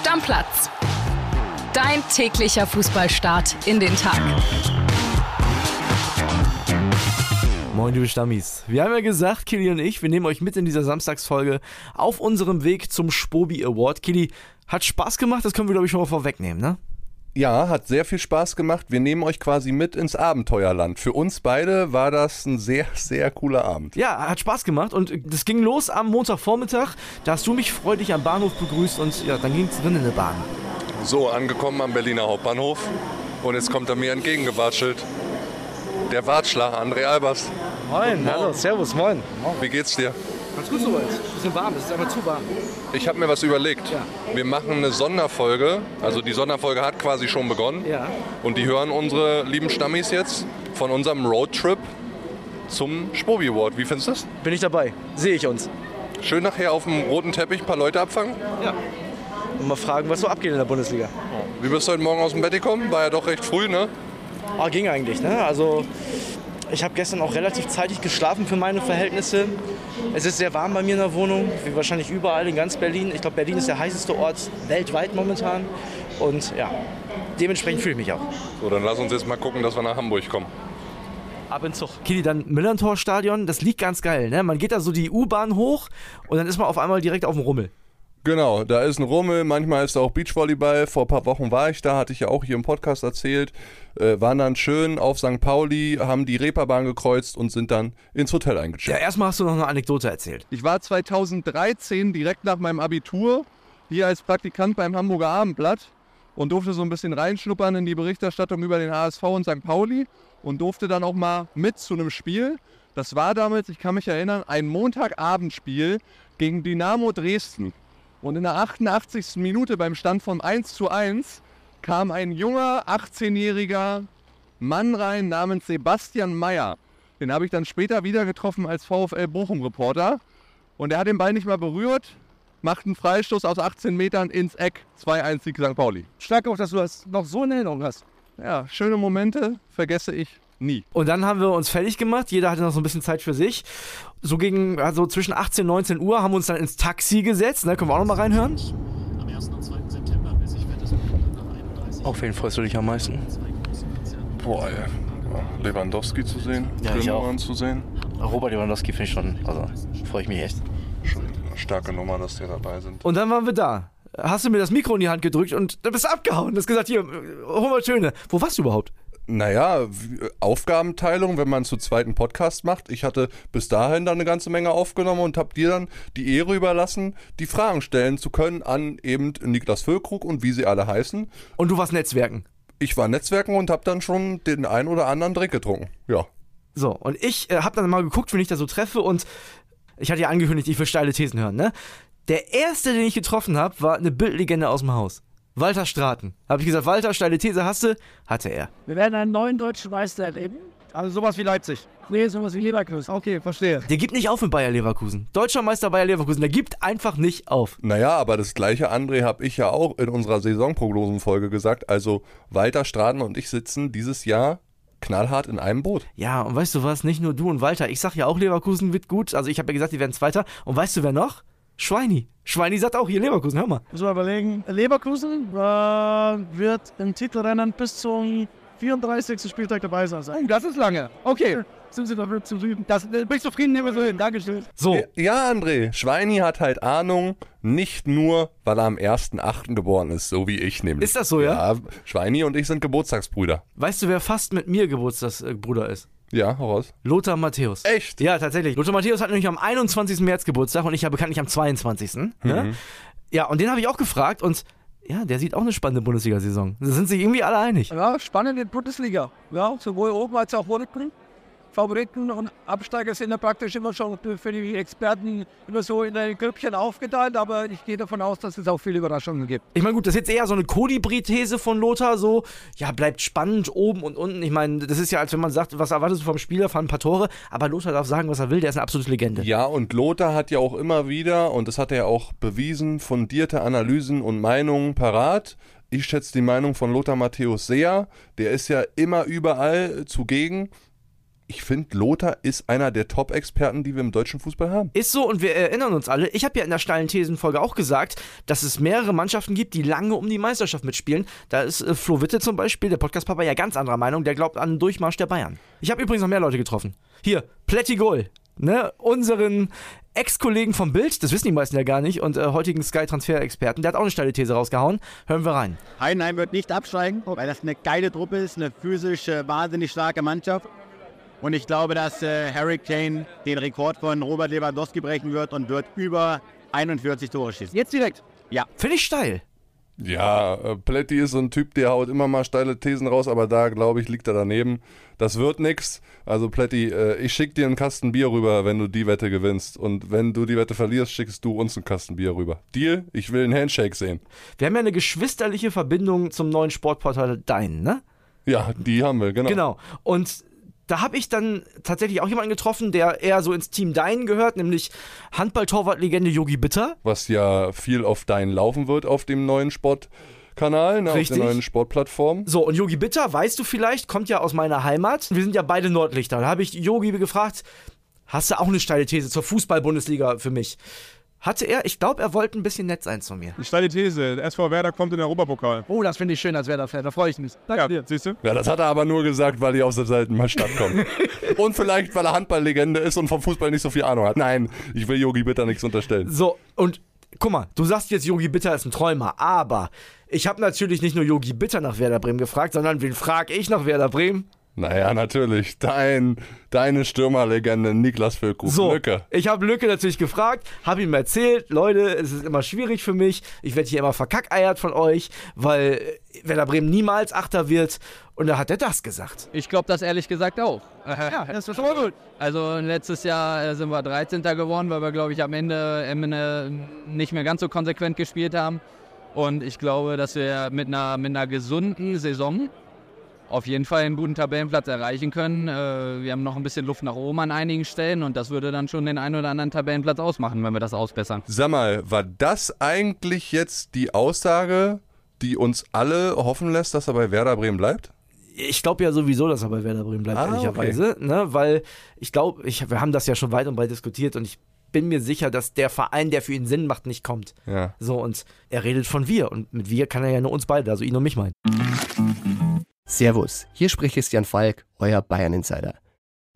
Stammplatz. Dein täglicher Fußballstart in den Tag. Moin, liebe Stammis. Wir haben ja gesagt, Kili und ich, wir nehmen euch mit in dieser Samstagsfolge auf unserem Weg zum Spobi Award. Kili, hat Spaß gemacht, das können wir, glaube ich, schon mal vorwegnehmen, ne? Ja, hat sehr viel Spaß gemacht. Wir nehmen euch quasi mit ins Abenteuerland. Für uns beide war das ein sehr, sehr cooler Abend. Ja, hat Spaß gemacht und das ging los am Montagvormittag. Da hast du mich freudig am Bahnhof begrüßt und ja, dann ging es drin in der Bahn. So, angekommen am Berliner Hauptbahnhof und jetzt kommt er mir entgegengewatschelt. Der Wartschlag, André Albers. Moin, hallo, servus, moin. Wie geht's dir? Ganz gut soweit. Bisschen warm, es ist einfach zu warm. Ich habe mir was überlegt. Ja. Wir machen eine Sonderfolge. Also die Sonderfolge hat quasi schon begonnen. Ja. Und die hören unsere lieben Stammis jetzt von unserem Roadtrip zum Spobi Award. Wie findest du das? Bin ich dabei. Sehe ich uns. Schön nachher auf dem roten Teppich ein paar Leute abfangen. Ja. Und mal fragen, was so abgeht in der Bundesliga. Wie bist du heute Morgen aus dem Bett gekommen? War ja doch recht früh, ne? Ah, ging eigentlich, ne? Also ich habe gestern auch relativ zeitig geschlafen für meine Verhältnisse. Es ist sehr warm bei mir in der Wohnung, wie wahrscheinlich überall in ganz Berlin. Ich glaube, Berlin ist der heißeste Ort weltweit momentan. Und ja, dementsprechend fühle ich mich auch. So, dann lass uns jetzt mal gucken, dass wir nach Hamburg kommen. Ab in Zug. Kili, dann Millantor-Stadion, das liegt ganz geil. Ne? Man geht da so die U-Bahn hoch und dann ist man auf einmal direkt auf dem Rummel. Genau, da ist ein Rummel, manchmal ist da auch Beachvolleyball. Vor ein paar Wochen war ich da, hatte ich ja auch hier im Podcast erzählt. Äh, waren dann schön auf St. Pauli, haben die Reeperbahn gekreuzt und sind dann ins Hotel Ja, eingecheckt. erstmal hast du noch eine Anekdote erzählt. Ich war 2013 direkt nach meinem Abitur hier als Praktikant beim Hamburger Abendblatt und durfte so ein bisschen reinschnuppern in die Berichterstattung über den HSV und St. Pauli und durfte dann auch mal mit zu einem Spiel. Das war damals, ich kann mich erinnern, ein Montagabendspiel gegen Dynamo Dresden. Und in der 88. Minute beim Stand von 1 zu 1 kam ein junger 18-jähriger Mann rein namens Sebastian Mayer. Den habe ich dann später wieder getroffen als VfL Bochum-Reporter. Und er hat den Ball nicht mal berührt, macht einen Freistoß aus 18 Metern ins Eck. 2-1 Sieg St. Pauli. Stark auch, dass du das noch so in Erinnerung hast. Ja, schöne Momente vergesse ich nie. Und dann haben wir uns fertig gemacht. Jeder hatte noch so ein bisschen Zeit für sich. So gegen, also zwischen 18 und 19 Uhr haben wir uns dann ins Taxi gesetzt. Ne? Können wir auch noch mal reinhören? Auf wen freust du dich am meisten? Boah, ey. Lewandowski zu sehen, Ja, ich auch. zu sehen. Robert Lewandowski finde ich schon, also freue ich mich echt. Schon eine starke Nummer, dass die dabei sind. Und dann waren wir da. Hast du mir das Mikro in die Hand gedrückt und dann bist du abgehauen. Du hast gesagt, hier, hol mal Schöne. Wo warst du überhaupt? Naja, Aufgabenteilung, wenn man zu zweiten Podcast macht. Ich hatte bis dahin dann eine ganze Menge aufgenommen und habe dir dann die Ehre überlassen, die Fragen stellen zu können an eben Niklas Füllkrug und wie sie alle heißen. Und du warst Netzwerken. Ich war Netzwerken und habe dann schon den ein oder anderen Drink getrunken. Ja. So, und ich äh, habe dann mal geguckt, wen ich da so treffe und ich hatte ja angekündigt, ich will steile Thesen hören, ne? Der erste, den ich getroffen habe, war eine Bildlegende aus dem Haus. Walter Straten. Habe ich gesagt, Walter, steile These hast du? Hatte er. Wir werden einen neuen deutschen Meister erleben. Also sowas wie Leipzig. Nee, sowas wie Leverkusen. Okay, verstehe. Der gibt nicht auf mit Bayer Leverkusen. Deutscher Meister Bayer Leverkusen, der gibt einfach nicht auf. Naja, aber das gleiche, André, habe ich ja auch in unserer Saisonprognosenfolge gesagt. Also Walter Straten und ich sitzen dieses Jahr knallhart in einem Boot. Ja, und weißt du was? Nicht nur du und Walter. Ich sag ja auch, Leverkusen wird gut. Also ich habe ja gesagt, die werden Zweiter. Und weißt du, wer noch? Schweini. Schweini sagt auch hier Leverkusen, hör mal. Müssen wir überlegen. Leverkusen äh, wird im Titelrennen bis zum 34. Spieltag dabei sein. Oh, das ist lange. Okay, Sind sie dafür zu Süden? das, äh, bin ich zufrieden, nehmen wir so hin. Dankeschön. So, Ja, André, Schweini hat halt Ahnung, nicht nur, weil er am 1.8. geboren ist, so wie ich nämlich. Ist das so, ja? Ja, Schweini und ich sind Geburtstagsbrüder. weißt du, wer fast mit mir Geburtstagsbruder ist? Ja, heraus. Lothar Matthäus. Echt? Ja, tatsächlich. Lothar Matthäus hat nämlich am 21. März Geburtstag und ich habe bekanntlich am 22. Ne? Ja, und den habe ich auch gefragt und ja, der sieht auch eine spannende Bundesliga-Saison. Da sind sich irgendwie alle einig. Ja, spannende Bundesliga. Ja, sowohl oben als auch unten. Favoriten und Absteiger sind ja praktisch immer schon für die Experten immer so in ein Grüppchen aufgeteilt, aber ich gehe davon aus, dass es auch viele Überraschungen gibt. Ich meine, gut, das ist jetzt eher so eine Kolibri-These von Lothar, so, ja, bleibt spannend oben und unten. Ich meine, das ist ja, als wenn man sagt, was erwartest du vom Spieler, fahren ein paar Tore, aber Lothar darf sagen, was er will, der ist eine absolute Legende. Ja, und Lothar hat ja auch immer wieder, und das hat er auch bewiesen, fundierte Analysen und Meinungen parat. Ich schätze die Meinung von Lothar Matthäus sehr. Der ist ja immer überall zugegen. Ich finde, Lothar ist einer der Top-Experten, die wir im deutschen Fußball haben. Ist so und wir erinnern uns alle, ich habe ja in der steilen Thesenfolge auch gesagt, dass es mehrere Mannschaften gibt, die lange um die Meisterschaft mitspielen. Da ist äh, Flo Witte zum Beispiel, der Podcast-Papa, ja ganz anderer Meinung, der glaubt an den Durchmarsch der Bayern. Ich habe übrigens noch mehr Leute getroffen. Hier, Plättigol, ne, unseren Ex-Kollegen vom Bild, das wissen die meisten ja gar nicht, und äh, heutigen Sky-Transfer-Experten, der hat auch eine steile These rausgehauen. Hören wir rein. Heidenheim wird nicht absteigen, weil das eine geile Truppe ist, eine physisch äh, wahnsinnig starke Mannschaft. Und ich glaube, dass äh, Harry Kane den Rekord von Robert Lewandowski brechen wird und wird über 41 Tore schießen. Jetzt direkt. Ja. Finde ich steil. Ja, äh, Plätti ist so ein Typ, der haut immer mal steile Thesen raus, aber da, glaube ich, liegt er daneben. Das wird nix. Also Plätti, äh, ich schick dir einen Kasten Bier rüber, wenn du die Wette gewinnst. Und wenn du die Wette verlierst, schickst du uns einen Kasten Bier rüber. Deal? Ich will einen Handshake sehen. Wir haben ja eine geschwisterliche Verbindung zum neuen Sportportal Dein, ne? Ja, die haben wir, genau. Genau. Und da habe ich dann tatsächlich auch jemanden getroffen, der eher so ins Team Dein gehört, nämlich Handball-Torwart-Legende Yogi Bitter. Was ja viel auf Dein laufen wird auf dem neuen Sportkanal, ne, auf der neuen Sportplattform. So, und Yogi Bitter, weißt du vielleicht, kommt ja aus meiner Heimat. Wir sind ja beide Nordlichter. Da habe ich Yogi gefragt, hast du auch eine steile These zur Fußball-Bundesliga für mich? Hatte er, ich glaube, er wollte ein bisschen nett sein zu mir. Eine steile These. Der SV Werder kommt in den Europapokal. Oh, das finde ich schön als Werder-Fan. Da freue ich mich. Danke Ja, dir. siehst du? Ja, das hat er aber nur gesagt, weil die aus der Seiten mal Stadt kommen. und vielleicht, weil er Handballlegende ist und vom Fußball nicht so viel Ahnung hat. Nein, ich will Yogi Bitter nichts unterstellen. So, und guck mal, du sagst jetzt, Yogi Bitter ist ein Träumer, aber ich habe natürlich nicht nur Yogi Bitter nach Werder Bremen gefragt, sondern wen frage ich nach Werder Bremen? Naja, natürlich. Dein, deine Stürmerlegende Niklas Füllkrug. So, Lücke. ich habe Lücke natürlich gefragt, habe ihm erzählt, Leute, es ist immer schwierig für mich, ich werde hier immer verkackeiert von euch, weil Werder Bremen niemals Achter wird. Und da hat er das gesagt. Ich glaube das ehrlich gesagt auch. Ja, das ist schon mal gut. Also letztes Jahr äh, sind wir 13. geworden, weil wir, glaube ich, am Ende, am Ende nicht mehr ganz so konsequent gespielt haben. Und ich glaube, dass wir mit einer, mit einer gesunden Saison auf jeden Fall einen guten Tabellenplatz erreichen können. Äh, Wir haben noch ein bisschen Luft nach oben an einigen Stellen und das würde dann schon den einen oder anderen Tabellenplatz ausmachen, wenn wir das ausbessern. Sag mal, war das eigentlich jetzt die Aussage, die uns alle hoffen lässt, dass er bei Werder Bremen bleibt? Ich glaube ja sowieso, dass er bei Werder Bremen bleibt, Ah, ehrlicherweise. Ne? Weil ich glaube, ich, wir haben das ja schon weit und breit diskutiert und ich bin mir sicher, dass der Verein, der für ihn Sinn macht, nicht kommt. Ja. So, und er redet von wir. Und mit wir kann er ja nur uns beide, also ihn und mich meinen. Servus, hier spricht Christian Falk, euer Bayern Insider.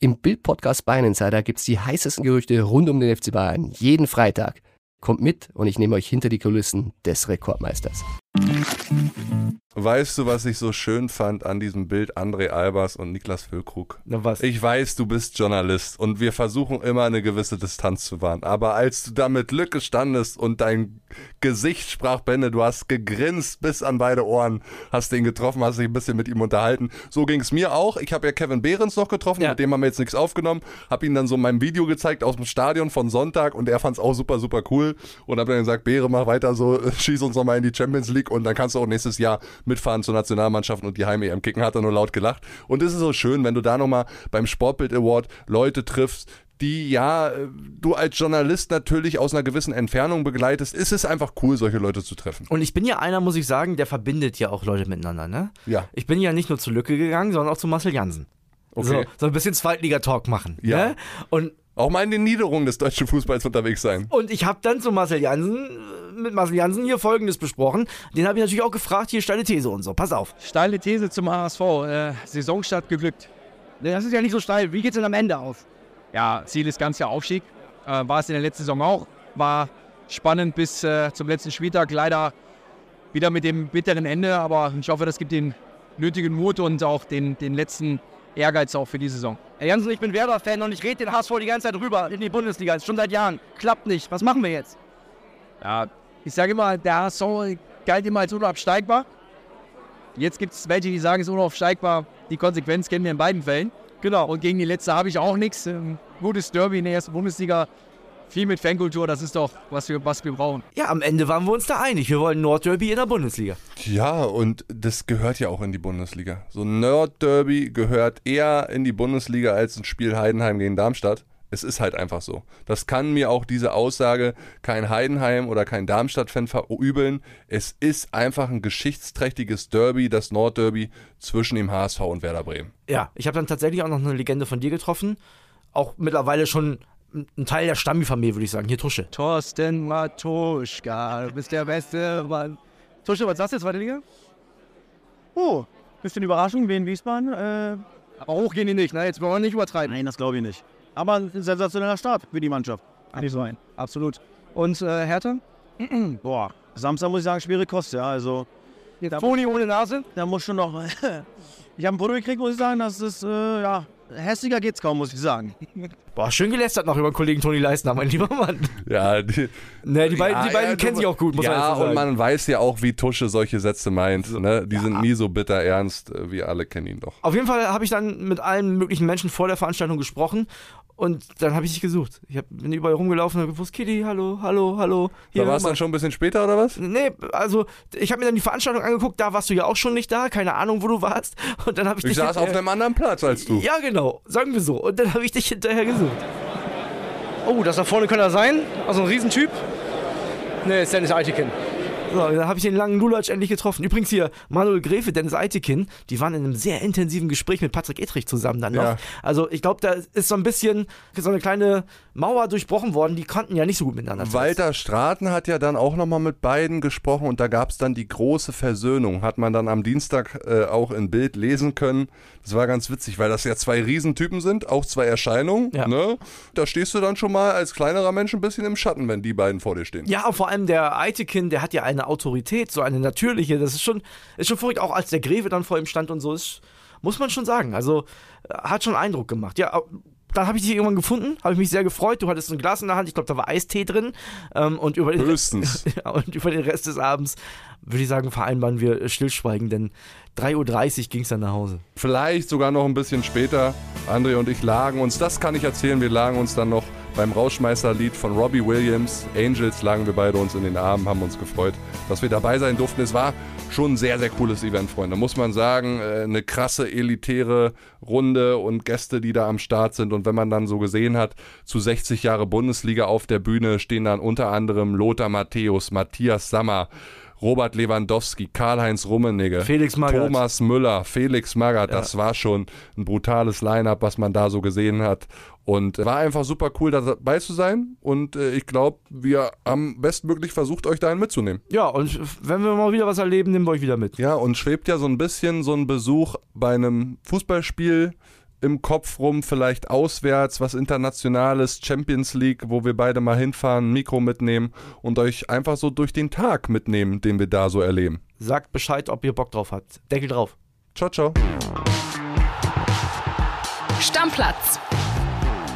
Im Bild-Podcast Bayern Insider gibt's die heißesten Gerüchte rund um den FC Bayern jeden Freitag. Kommt mit und ich nehme euch hinter die Kulissen des Rekordmeisters. Weißt du, was ich so schön fand an diesem Bild André Albers und Niklas Füllkrug? Na was? Ich weiß, du bist Journalist und wir versuchen immer eine gewisse Distanz zu wahren. Aber als du da mit Lücke standest und dein Gesicht sprach Bände, du hast gegrinst bis an beide Ohren, hast den getroffen, hast dich ein bisschen mit ihm unterhalten. So ging es mir auch. Ich habe ja Kevin Behrens noch getroffen, Ja. mit dem haben wir jetzt nichts aufgenommen. Habe ihm dann so mein Video gezeigt aus dem Stadion von Sonntag und er fand es auch super, super cool. Und habe dann gesagt, Beere, mach weiter so, schieß uns nochmal in die Champions League und dann kannst du auch nächstes Jahr mitfahren zur Nationalmannschaft und die Heim-EM kicken. Hat er nur laut gelacht. Und es ist so schön, wenn du da nochmal beim Sportbild Award Leute triffst, die ja, du als Journalist natürlich aus einer gewissen Entfernung begleitest, ist es einfach cool, solche Leute zu treffen. Und ich bin ja einer, muss ich sagen, der verbindet ja auch Leute miteinander, ne? Ja. Ich bin ja nicht nur zu Lücke gegangen, sondern auch zu Marcel Jansen. Okay. So, so ein bisschen Zweitliga-Talk machen. Ja. Ne? Und, Auch mal in den Niederungen des deutschen Fußballs unterwegs sein. und ich habe dann zu Marcel Jansen, mit Marcel Jansen hier Folgendes besprochen. Den habe ich natürlich auch gefragt, hier steile These und so. Pass auf. Steile These zum HSV. Äh, Saisonstart geglückt. Nee, Das ist ja nicht so steil. Wie geht's denn am Ende aus? Ja, Ziel ist ganz klar Aufstieg. Äh, war es in der letzten Saison auch. War spannend bis äh, zum letzten Spieltag. Leider wieder mit dem bitteren Ende, aber ich hoffe, das gibt den nötigen Mut und auch den, den letzten Ehrgeiz auch für die Saison. Herr Jansen, ich bin Werder-Fan und ich rede den HSV die ganze Zeit rüber in die Bundesliga. Schon seit Jahren. Klappt nicht. Was machen wir jetzt? Ja, ich sage immer, der HSV galt immer als unabsteigbar. Jetzt gibt es welche, die sagen, es ist unaufsteigbar. Die Konsequenz kennen wir in beiden Fällen. Genau. Und gegen die letzte habe ich auch nichts. Ähm, gutes Derby in der ersten Bundesliga. Viel mit Fankultur, das ist doch, was wir, was wir brauchen. Ja, am Ende waren wir uns da einig. Wir wollen Nordderby in der Bundesliga. Ja, und das gehört ja auch in die Bundesliga. So ein Nerd-Derby gehört eher in die Bundesliga als ein Spiel Heidenheim gegen Darmstadt. Es ist halt einfach so. Das kann mir auch diese Aussage kein Heidenheim oder kein Darmstadt-Fan verübeln. Es ist einfach ein geschichtsträchtiges Derby, das Nordderby zwischen dem HSV und Werder Bremen. Ja, ich habe dann tatsächlich auch noch eine Legende von dir getroffen. Auch mittlerweile schon ein Teil der Stammifamilie, würde ich sagen. Hier Tusche. Thorsten Matuschka, du bist der beste Mann. Tusche, was sagst du jetzt, zweite Liga? Oh, bisschen Überraschung, wie in Wiesbaden. Äh, aber hoch gehen die nicht, ne? Jetzt wollen wir nicht übertreiben. Nein, das glaube ich nicht. Aber ein sensationeller Start für die Mannschaft. Kann nicht sein. Absolut. Und äh, Hertha? Boah, Samstag muss ich sagen, schwere Kost, ja. Also, Jetzt Toni ohne Nase? Da muss schon noch. ich habe ein Foto gekriegt, muss ich sagen, das ist, äh, ja, hässlicher geht's kaum, muss ich sagen. Boah, schön gelästert noch über den Kollegen Toni Leistner, mein lieber Mann. Ja, die, Ne, die beiden, Ja, die beiden ja, kennen du- sich auch gut, muss man ja, so sagen. und man weiß ja auch, wie Tusche solche Sätze meint. Ne? Die sind nie so bitter ernst. äh, Wir alle kennen ihn doch. Auf jeden Fall habe ich dann mit allen möglichen Menschen vor der Veranstaltung gesprochen und dann habe ich dich gesucht. Ich hab, bin überall rumgelaufen und habe gewusst, Kitty, hallo, hallo, hallo. Da war es dann schon ein bisschen später, oder was? Nee, also ich habe mir dann die Veranstaltung angeguckt, da warst du ja auch schon nicht da, keine Ahnung, wo du warst. Und dann habe ich, Ich dich saß auf einem anderen Platz als du. Ja, genau, sagen wir so. Und dann habe ich dich hinterher gesucht. Oh, das da vorne könnte er sein. Also ein Riesentyp. Ne, ist Dennis Eitikin. So, dann habe ich den langen Lulatsch endlich getroffen. Übrigens hier, Manuel Gräfe, Dennis Eitekin, die waren in einem sehr intensiven Gespräch mit Patrick Etrich zusammen dann noch. Ja. Also ich glaube, da ist so ein bisschen so eine kleine Mauer durchbrochen worden. Die konnten ja nicht so gut miteinander. Walter Straten hat ja dann auch nochmal mit beiden gesprochen und da gab es dann die große Versöhnung. Hat man dann am Dienstag äh, auch in Bild lesen können. Das war ganz witzig, weil das ja zwei Riesentypen sind, auch zwei Erscheinungen. Ne? Da stehst du dann schon mal als kleinerer Mensch ein bisschen im Schatten, wenn die beiden vor dir stehen. Ja, und vor allem der Eitekin, der hat ja eine Autorität, so eine natürliche. Das ist schon, ist schon verrückt, auch als der Greve dann vor ihm stand und so. Ist, muss man schon sagen. Also äh, hat schon Eindruck gemacht. Ja, dann habe ich dich irgendwann gefunden, habe ich mich sehr gefreut. Du hattest ein Glas in der Hand, ich glaube, da war Eistee drin. Ähm, und, über den Höchstens. und über den Rest des Abends würde ich sagen, vereinbaren wir äh, Stillschweigen, denn 3.30 Uhr ging es dann nach Hause. Vielleicht sogar noch ein bisschen später. André und ich lagen uns, das kann ich erzählen, wir lagen uns dann noch beim Rauschmeisterlied von Robbie Williams, Angels, lagen wir beide uns in den Armen, haben uns gefreut, dass wir dabei sein durften. Es war schon ein sehr, sehr cooles Event, Freunde. Muss man sagen, äh, eine krasse, elitäre Runde und Gäste, die da am Start sind. Und wenn man dann so gesehen hat, zu 60 Jahre Bundesliga auf der Bühne stehen dann unter anderem Lothar Matthäus, Matthias Sammer, Robert Lewandowski, Karl-Heinz Rummenigge, Felix Magath. Thomas Müller, Felix Magath. Das war schon ein brutales Line-Up, was man da so gesehen hat. Und war einfach super cool, da dabei zu sein. Und äh, ich glaube, wir haben bestmöglich versucht, euch dahin mitzunehmen. Ja, und wenn wir mal wieder was erleben, nehmen wir euch wieder mit. Ja, und schwebt ja so ein bisschen so ein Besuch bei einem Fußballspiel im Kopf rum, vielleicht auswärts, was Internationales, Champions League, wo wir beide mal hinfahren, Mikro mitnehmen und euch einfach so durch den Tag mitnehmen, den wir da so erleben. Sagt Bescheid, ob ihr Bock drauf habt. Deckel drauf. Ciao, ciao. Stammplatz.